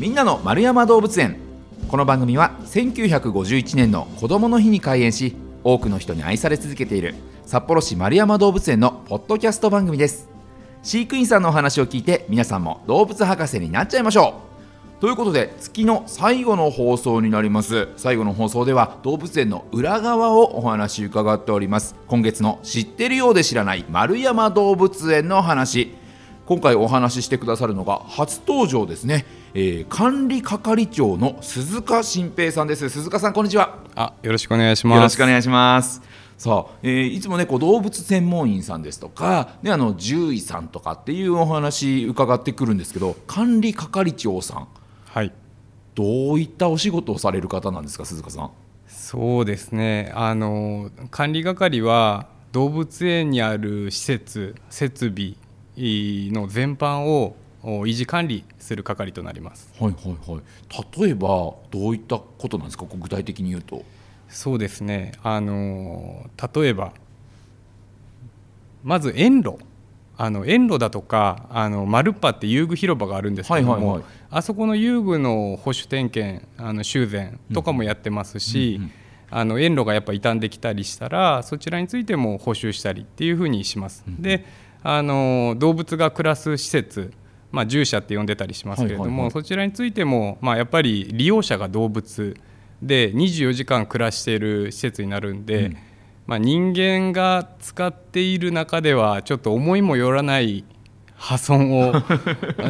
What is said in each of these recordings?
みんなの丸山動物園。この番組は1951年の子どもの日に開園し多くの人に愛され続けている札幌市丸山動物園のポッドキャスト番組です。飼育員さんのお話を聞いて皆さんも動物博士になっちゃいましょう。ということで月の最後の放送になります。最後の放送では動物園の裏側をお話伺っております。今月の知ってるようで知らない丸山動物園の話。今回お話ししてくださるのが初登場ですね、えー、管理係長の鈴鹿新平さんです。鈴鹿さんこんにちは。あよろしくお願いします。よろしくお願いします。さあ、えー、いつもねこう動物専門員さんですとか、ね、あの獣医さんとかっていうお話伺ってくるんですけど管理係長さん。はい。どういったお仕事をされる方なんですか鈴鹿さん。そうですね。あの管理係は動物園にある施設設備の全般を維持管理する係となります。はいはいはい。例えばどういったことなんですか？具体的に言うと。そうですね。あの例えばまず園路。あの園路だとかあのマルッパって遊具広場があるんですけども、はいはいはい、あそこの遊具の保守点検あの修繕とかもやってますし、うんうんうん、あの園路がやっぱ傷んできたりしたらそちらについても補修したりっていうふうにします。うん、であの動物が暮らす施設まあ、獣舎って呼んでたりしますけれども、そちらについても、まあ、やっぱり利用者が動物で24時間暮らしている施設になるんで、うん、まあ、人間が使っている中ではちょっと思いもよらない破損を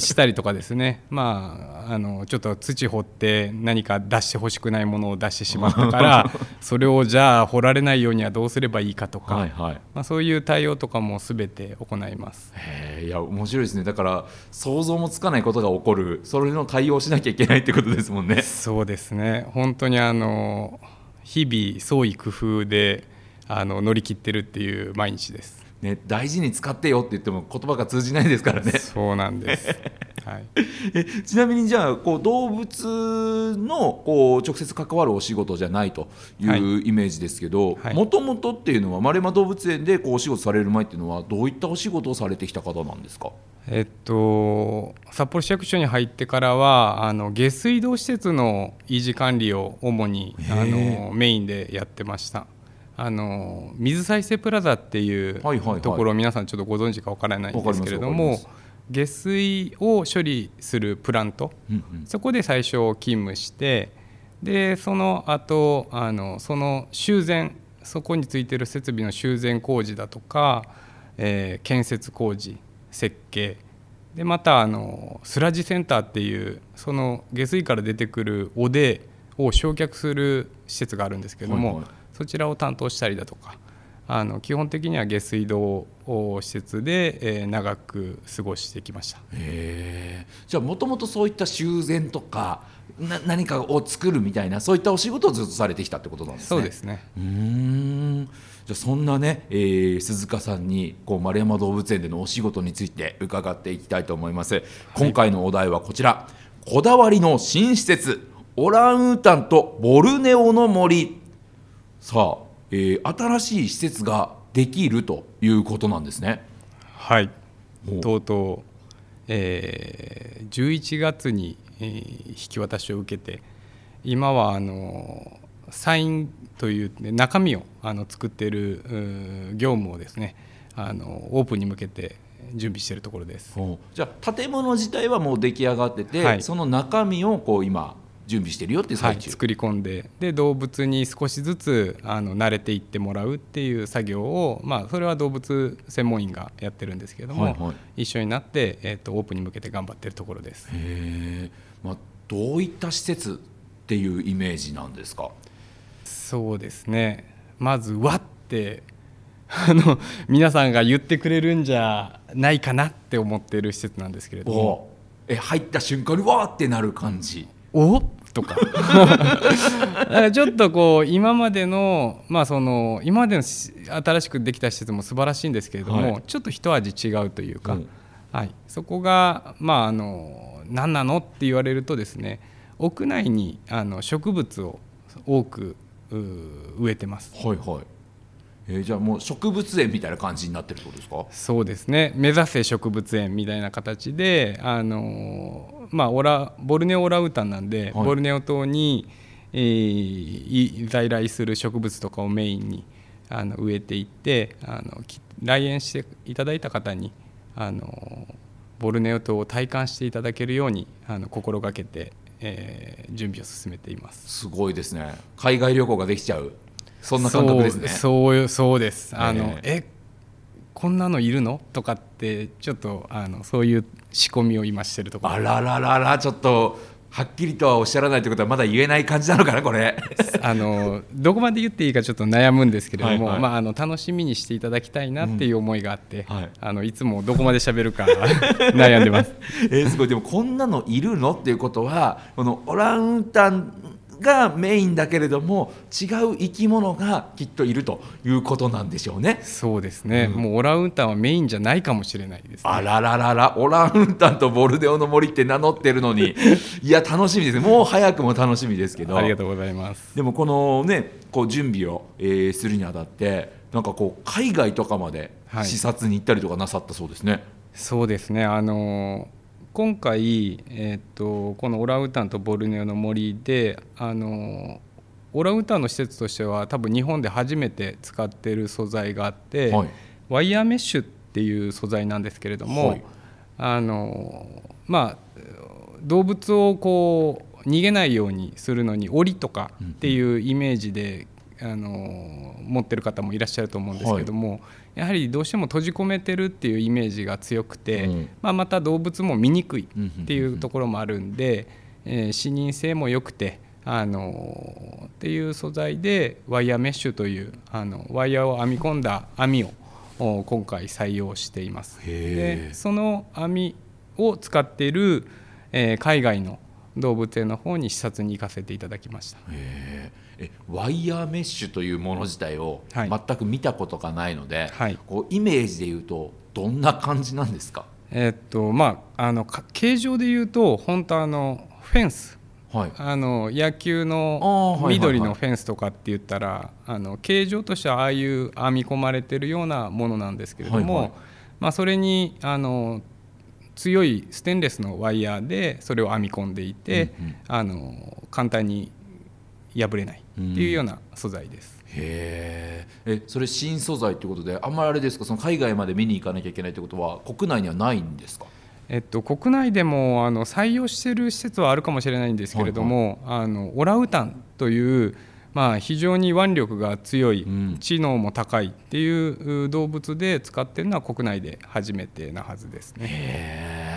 したりとかですね まああのちょっと土掘って何か出してほしくないものを出してしまったから それをじゃあ掘られないようにはどうすればいいかとか、はいはい、まあ、そういう対応とかも全て行います。へいや面白いですねだから想像もつかないことが起こるそれの対応しなきゃいけないってことですもんね。そうですね本当にあの日々創意工夫であの乗り切ってるっていう毎日です。ね、大事に使ってよって言っても言葉が通じないですからね。そうなんです、はい、えちなみにじゃあこう動物のこう直接関わるお仕事じゃないというイメージですけどもともとっていうのは丸山動物園でこうお仕事される前っていうのはどういったお仕事をされてきた方なんですか？えっと、札幌市役所に入ってからはあの下水道施設の維持管理を主にあのメインでやってました。あの水再生プラザっていうところを皆さんちょっとご存知かわからないんですけれども下水を処理するプラント、うんうん、そこで最初勤務してでその後あのその修繕そこについてる設備の修繕工事だとか、えー、建設工事設計でまたあのスラジセンターっていうその下水から出てくるおでを焼却する施設があるんですけれども、はいはいそちらを担当したりだとかあの基本的には下水道施設で、えー、長く過ごしてきました。へじゃあもともとそういった修繕とかな何かを作るみたいなそういったお仕事をずっとされてきたってことなんですね。そうですね。うん。じゃあそんなね、えー、鈴鹿さんにこう丸山動物園でのお仕事について伺っていきたいと思います。はい、今回のお題はこちら。こだわりの新施設オランウータンとボルネオの森さあ、えー、新しい施設ができるということなんですね。はい。とうとう、えー、11月に、えー、引き渡しを受けて今はあのサインという、ね、中身をあの作っている業務をですねあのオープンに向けて準備しているところです。じゃあ建物自体はもう出来上がってて、はい、その中身をこう今準備してるよっていう最中、はい、作り込んで。で動物に少しずつあの慣れていってもらうっていう作業を、まあ、それは動物専門員がやってるんですけれども、はいはい、一緒になって、えーと、オープンに向けて頑張ってるところです。へまあ、どういった施設っていうイメージなんですか？そうですね。まずわってあの皆さんが言ってくれるんじゃないかなって思ってる施設なんですけれども。え入った瞬間にわーってなる感じ。おとか。ちょっとこう今までの,、まあ、その今までの新しくできた施設も素晴らしいんですけれども、はい、ちょっと一味違うというか、うん、はい、そこが、まあ、あの何なのって言われるとですね屋内にあの植物を多く植えてます。はいはいえー、じゃあもう植物園みたいな感じになってるってことですか？そうですね。目指せ植物園みたいな形であのまあオラボルネオオラウータンなんで、はい、ボルネオ島に、えー、在来する植物とかをメインにあの植えていってあの来園していただいた方にあのボルネオ島を体感していただけるようにあの心がけて、えー、準備を進めています。すごいですね。海外旅行ができちゃうそんな感覚ですね。そうそうです。あの、えこんなのいるの？とかってちょっとあのそういう仕込みを今してるところ。あららららちょっとはっきりとはおっしゃらないということはまだ言えない感じなのかなこれ。あのどこまで言っていいかちょっと悩むんですけれども、はいはい、まあ、あの楽しみにしていただきたいなっていう思いがあって、うん。はい、あのいつもどこまで喋るか 悩んでます。えー、すごい。でもこんなのいるの？っていうことはこのオランウータンがメインだけれども違う生き物がきっといるということなんでしょうね。そうですね、うん、もうオランウータンはメインじゃないかもしれないです、ね、あらららら。オランウータンとボルデオの森って名乗ってるのに。いや楽しみですもう早くも楽しみですけど。ありがとうございます。でもこのねこう準備を、えー、するにあたってなんかこう海外とかまで視察に行ったりとかなさったそうですね。はい、そうですね。あのー今回、えーと、このオランウータンとボルネオの森であのオランウータンの施設としては多分日本で初めて使っている素材があって、はい、ワイヤーメッシュっていう素材なんですけれども、はい、あのまあ動物をこう逃げないようにするのに檻とかっていうイメージで、うん、あの持ってる方もいらっしゃると思うんですけども、はい。やはりどうしても閉じ込めてるっていうイメージが強くて、うん、まあ、また動物も見にくいっていうところもあるんで、えー、視認性も良くてあのっていう素材でワイヤーメッシュというあのワイヤーを編み込んだ網を今回採用しています。でその網を使っている、えー、海外の動物園の方に視察に行かせていただきました。えワイヤーメッシュというもの自体を全く見たことがないので、はい、こうイメージでいうとどんな感じなんですか？えー、っとまああの形状でいうと本当あのフェンス、はい、あの野球の緑のフェンスとかって言ったら、あの形状としてはああいう編み込まれてるようなものなんですけれども、はいはい、まあ、それにあの強いステンレスのワイヤーでそれを編み込んでいて、うんうん、あの簡単に破れないっていうような素材です。へえそれ新素材ということであんまりあれですか？その海外まで見に行かなきゃいけないということは国内にはないんですか？えっと、国内でもあの採用している施設はあるかもしれないんですけれども、はい。はい、あのオラウータンという、まあ、非常に腕力が強い、知能も高いっていう動物で使っているのは国内で初めてなはずですね。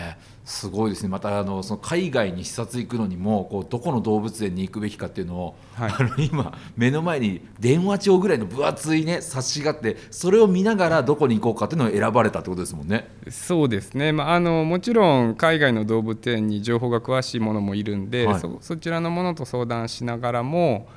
すごいですねまたあのその海外に視察行くのにもこうどこの動物園に行くべきかっていうのを、はい、あの今目の前に電話帳ぐらいの分厚いね冊子があってそれを見ながらどこに行こうかっていうのを選ばれたってことですもんね。そうですね、まあ、あのもちろん海外の動物園に情報が詳しいものもいるんで、はい、そそちらのものと相談しながらも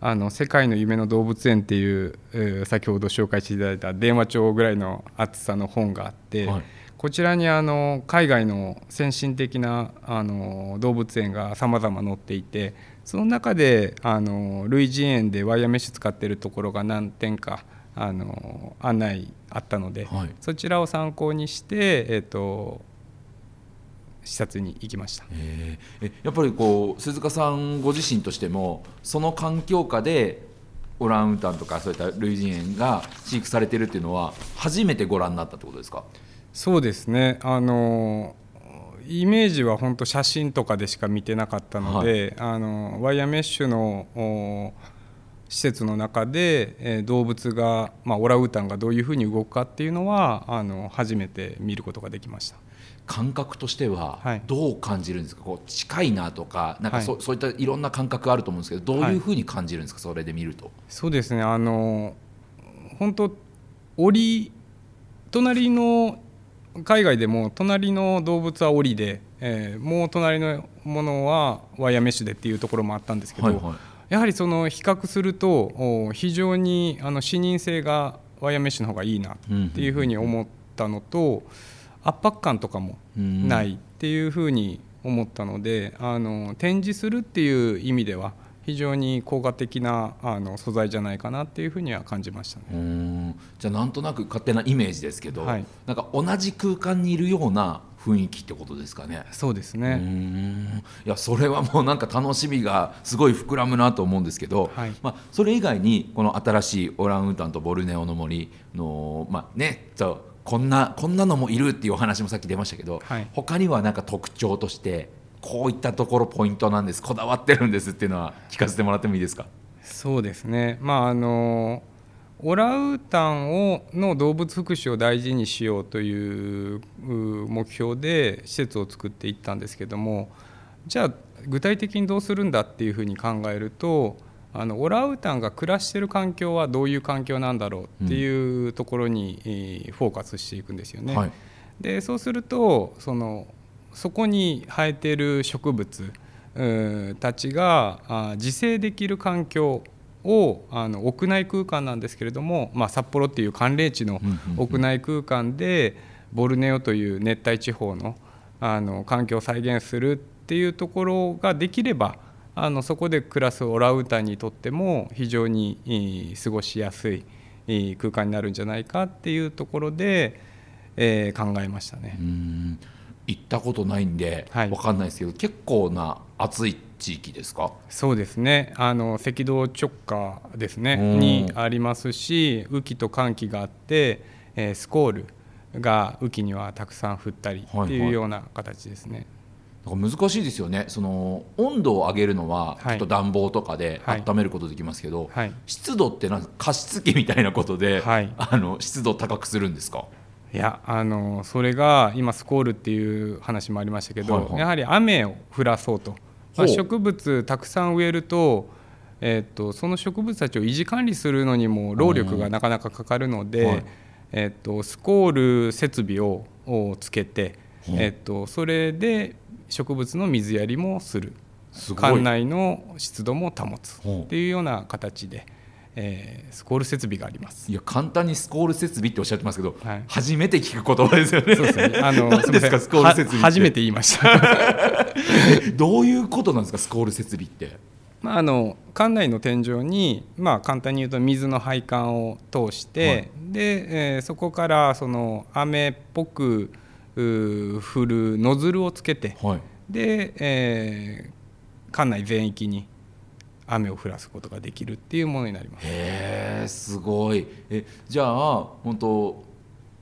あの世界の夢の動物園っていう、えー、先ほど紹介していただいた電話帳ぐらいの厚さの本があって。はいこちらにあの海外の先進的なあの動物園がさまざま載っていてその中であの類人園でワイヤーメッシュ使っているところが何点かあの案内あったので、はい、そちらを参考にして、えーと、視察に行きました。えやっぱりこう鈴鹿さんご自身としてもその環境下でオランウータンとかそういった類人猿が飼育されているっていうのは初めてご覧になったってことですか？そうですね。あのイメージは本当写真とかでしか見てなかったので、はい、あのワイヤーメッシュの施設の中で、えー、動物が、まあ、オランウータンがどういうふうに動くかっていうのはあの初めて見ることができました。感覚としてはどう感じるんですか、はい、こう近いなとかなんかそはい、そういったいろんな感覚あると思うんですけどどういうふうに感じるんですか、それで見ると。そうですね。あの本当檻隣の海外でも隣の動物は檻で、えー、もう隣のものはワイヤーメッシュでっていうところもあったんですけど、はいはい、やはりその比較すると非常にあの視認性がワイヤーメッシュの方がいいなっていうふうに思ったのと、圧迫感とかもないっていうふうに思ったのであの展示するっていう意味では非常に効果的なあの素材じゃないかなっていうふうには感じましたね。じゃあなんとなく勝手なイメージですけど、はい、なんか同じ空間にいるような雰囲気ってことですかね。そうですね。いやそれはもうなんか楽しみがすごい膨らむなと思うんですけど、はい、まあそれ以外にこの新しいオランウータンとボルネオの森のまあねそうこんなこんなのもいるっていうお話もさっき出ましたけど、はい、他にはなんか特徴としてこういったところポイントなんです。こだわってるんですっていうのは聞かせてもらってもいいですか？そうですね。まああのオランウータンをの動物福祉を大事にしようという目標で施設を作っていったんですけどもじゃあ具体的にどうするんだっていうふうに考えるとあのオランウータンが暮らしてる環境はどういう環境なんだろうっていうところに、フォーカスしていくんですよね。はい、でそうするとそのそこに生えている植物たちが自生できる環境をあの屋内空間なんですけれども、まあ、札幌っていう寒冷地の屋内空間でボルネオという熱帯地方のあの環境を再現するっていうところができればあのそこで暮らすオランウータンにとっても非常に過ごしやすい空間になるんじゃないかっていうところで、えー、考えましたね。行ったことないんで分かんないですけど、はい、結構な暑い地域ですか？そうですね。あの赤道直下ですね。にありますし雨季と寒気があって、えー、スコールが雨季にはたくさん降ったりっていうような形ですね。はいはい、難しいですよね。その温度を上げるのはちょっと暖房とかで温めることできますけど、はい、湿度ってなんか加湿器みたいなことで、あの湿度高くするんですか？いやあのそれが今スコールっていう話もありましたけど、はいはい、やはり雨を降らそうと、まあ、植物たくさん植えると,、えーと、その植物たちを維持管理するのにも労力がなかなかかかるので、はい、えーと、スコール設備をつけて、えーと、それで植物の水やりもする。館内の湿度も保つ。っていうような形で。えー、スコール設備がありますいや簡単にスコール設備っておっしゃってますけど、はい、初めて聞く言葉ですよね。そうですね。あの 何ですかスコール設備初めて言いました。どういうことなんですかスコール設備って？まああの館内の天井にまあ簡単に言うと水の配管を通して、はい、で、えー、そこからその雨っぽく降るノズルをつけて、はい、で、えー、館内全域に雨を降らすことができるっていうものになります。へえすごい。えじゃあ本当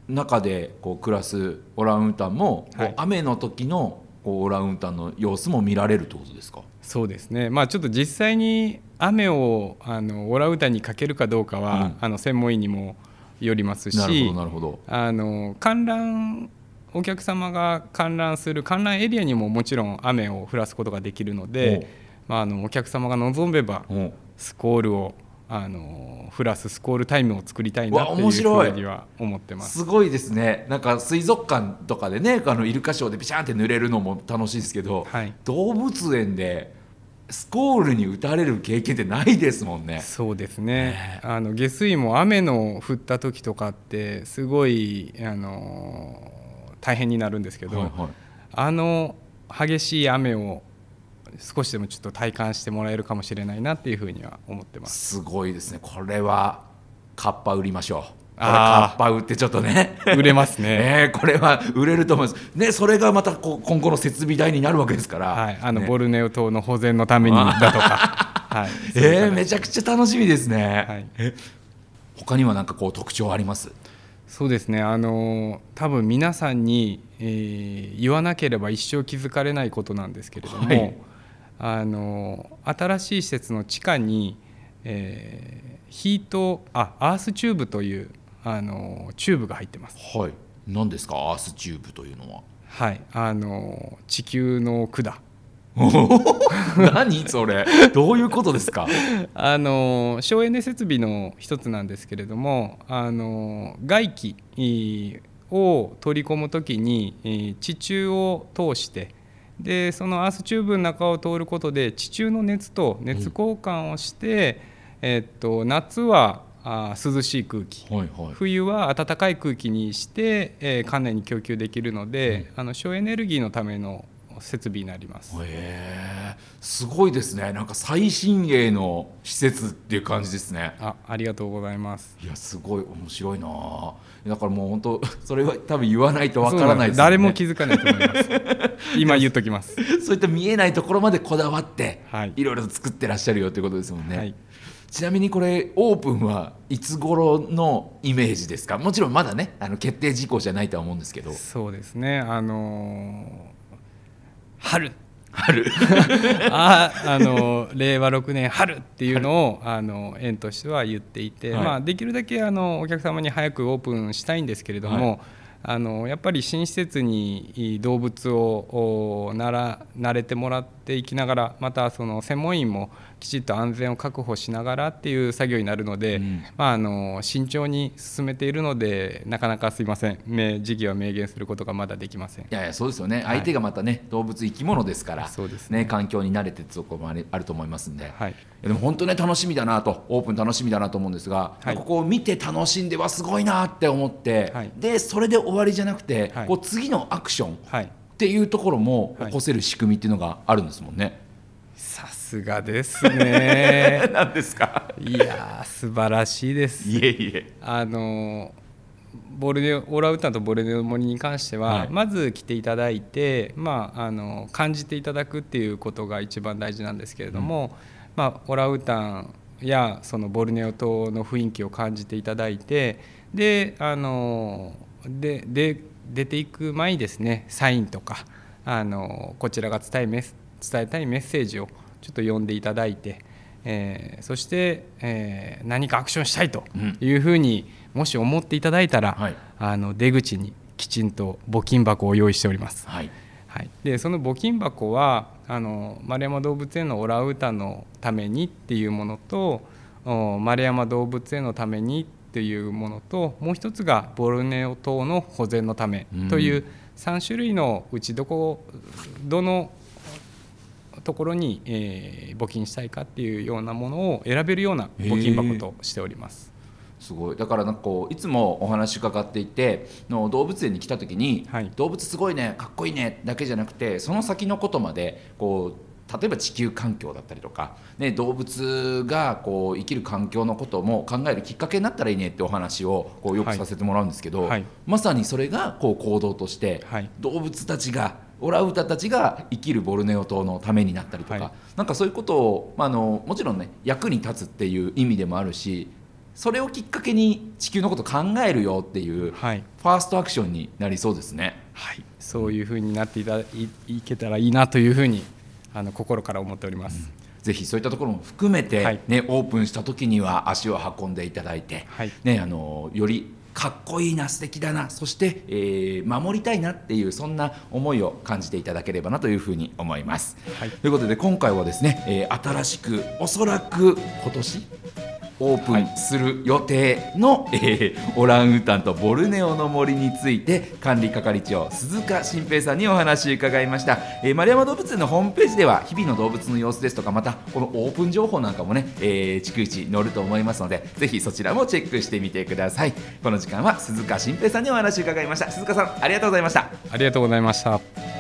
中でこう暮らすオランウータンも、はい、雨の時のこうオランウータンの様子も見られるってことですか？そうですね、まあ、ちょっと実際に雨をあのオランウータンにかけるかどうかは、うん、あの専門医にもよりますしなるほどなるほど。あの観覧お客様が観覧する観覧エリアにももちろん雨を降らすことができるので。まあ、あのお客様が望めばスコールをあの降らすスコールタイムを作りたいなっていうふうには思ってます。すごいですね。なんか水族館とかでねあのイルカショーでビシャンって濡れるのも楽しいですけど、はい、動物園でスコールに打たれる経験ってないですもんね。そうですね。あの下水も雨の降った時とかってすごいあの大変になるんですけど、はいはい、あの激しい雨を少しでもちょっと体感してもらえるかもしれないなっていうふうには思ってます。すごいですね。これはカッパ売りましょう。カッパ売ってちょっとね。売れますね、え ー、これは売れると思います。ねそれがまたこ今後の設備代になるわけですから、はい、あの、ね、ボルネオ島の保全のためにだとか。はい、えー、めちゃくちゃ楽しみですね、はい、え他には何かこう特徴あります？そうですね。あの多分皆さんに、えー、言わなければ一生気づかれないことなんですけれども、はいあの新しい施設の地下に、えー、ヒートあアースチューブというあのチューブが入ってます。はい。何ですか？アースチューブというのは。はい。あの地球の管。何それ？どういうことですか？あの省エネ設備の一つなんですけれどもあの外気を取り込むときに地中を通してでそのアースチューブの中を通ることで地中の熱と熱交換をして、うん、えっと夏はあ涼しい空気、はいはい、冬は暖かい空気にして、えー、館内に供給できるので、うん、あの省エネルギーのための設備になります。へすごいですね。なんか最新鋭の施設っていう感じですね。あありがとうございます。いやすごい。面白いなだからもう本当 それは多分言わないとわからないです、ね、誰も気づかないと思います。今言っときます。そういった見えないところまでこだわって、はい、いろいろと作ってらっしゃるよということですもんね、はい。ちなみにこれオープンはいつ頃のイメージですか？もちろんまだねあの決定事項じゃないとは思うんですけど。そうですね。あのー、春春。ああの令和6年春っていうのをあの園としては言っていて、はい、まあ、できるだけあのお客様に早くオープンしたいんですけれども、はい。あのやっぱり新施設に動物をなら慣れてもらっていきながらまたその専門員もきちっと安全を確保しながらっていう作業になるので、うん、まあ、あの慎重に進めているのでなかなかすいません。時期は明言することがまだできません。いやいやそうですよね、はい、相手がまたね動物生き物ですからそうですね、ね、環境に慣れてるところもあると思いますんで、はい、でも本当ね楽しみだなとオープン楽しみだなと思うんですが、はい、ここを見て楽しんではすごいなって思って、でそれで終わりじゃなくて、こう次のアクション、っていうところも起こせる仕組みっていうのがあるんですもんね。さすがですね。何ですか？いや素晴らしいです。いえいえ。あのボルネオラウータンとボルネオ森に関しては、はい、まず来ていただいて、まあ、あの感じていただくっていうことが一番大事なんですけれども、うん、まあ、オラウータンやそのボルネオ島の雰囲気を感じていただいてであのでで出ていく前にですねサインとかあのこちらが伝え伝えたいメッセージをちょっと読んでいただいて、えー、そして、えー、何かアクションしたいというふうに、もし思っていただいたら、はい、あの出口にきちんと募金箱を用意しております。はい。はい、でその募金箱はあの丸山動物園のオランウータンのためにっていうものと丸山動物園のためにっていうものともう一つがボルネオ島の保全のためという3種類のうちどこどのところに、えー、募金したいかっていうようなものを選べるような募金箱としております。すごい。だからなんかこういつもお話伺っていての動物園に来た時に、はい、動物すごいねかっこいいねだけじゃなくてその先のことまでこう例えば地球環境だったりとか、ね、動物がこう生きる環境のことも考えるきっかけになったらいいねってお話をこうよくさせてもらうんですけど、はい、まさにそれがこう行動として、はい、動物たちがオランウータンたちが生きるボルネオ島のためになったりとか、はい、なんかそういうことを、まあ、あのもちろんね役に立つっていう意味でもあるしそれをきっかけに地球のこと考えるよっていう、はい、ファーストアクションになりそうですね。はい、そういうふうになっていたいいけたらいいなというふうにあの心から思っております。うん。ぜひそういったところも含めて、ね、はい、オープンした時には足を運んでいただいて、はい、ね、あのよりかっこいいな素敵だなそして、えー、守りたいなっていうそんな思いを感じていただければなというふうに思います。はい、ということで今回はですね、えー、新しくおそらく今年オープンする予定の、はい、えー、オランウータンとボルネオの森について管理係長鈴鹿新平さんにお話伺いました、えー、丸山動物園のホームページでは日々の動物の様子ですとかまたこのオープン情報なんかもね、えー、逐一載ると思いますのでぜひそちらもチェックしてみてください。この時間は鈴鹿新平さんにお話伺いました。鈴鹿さんありがとうございました。ありがとうございました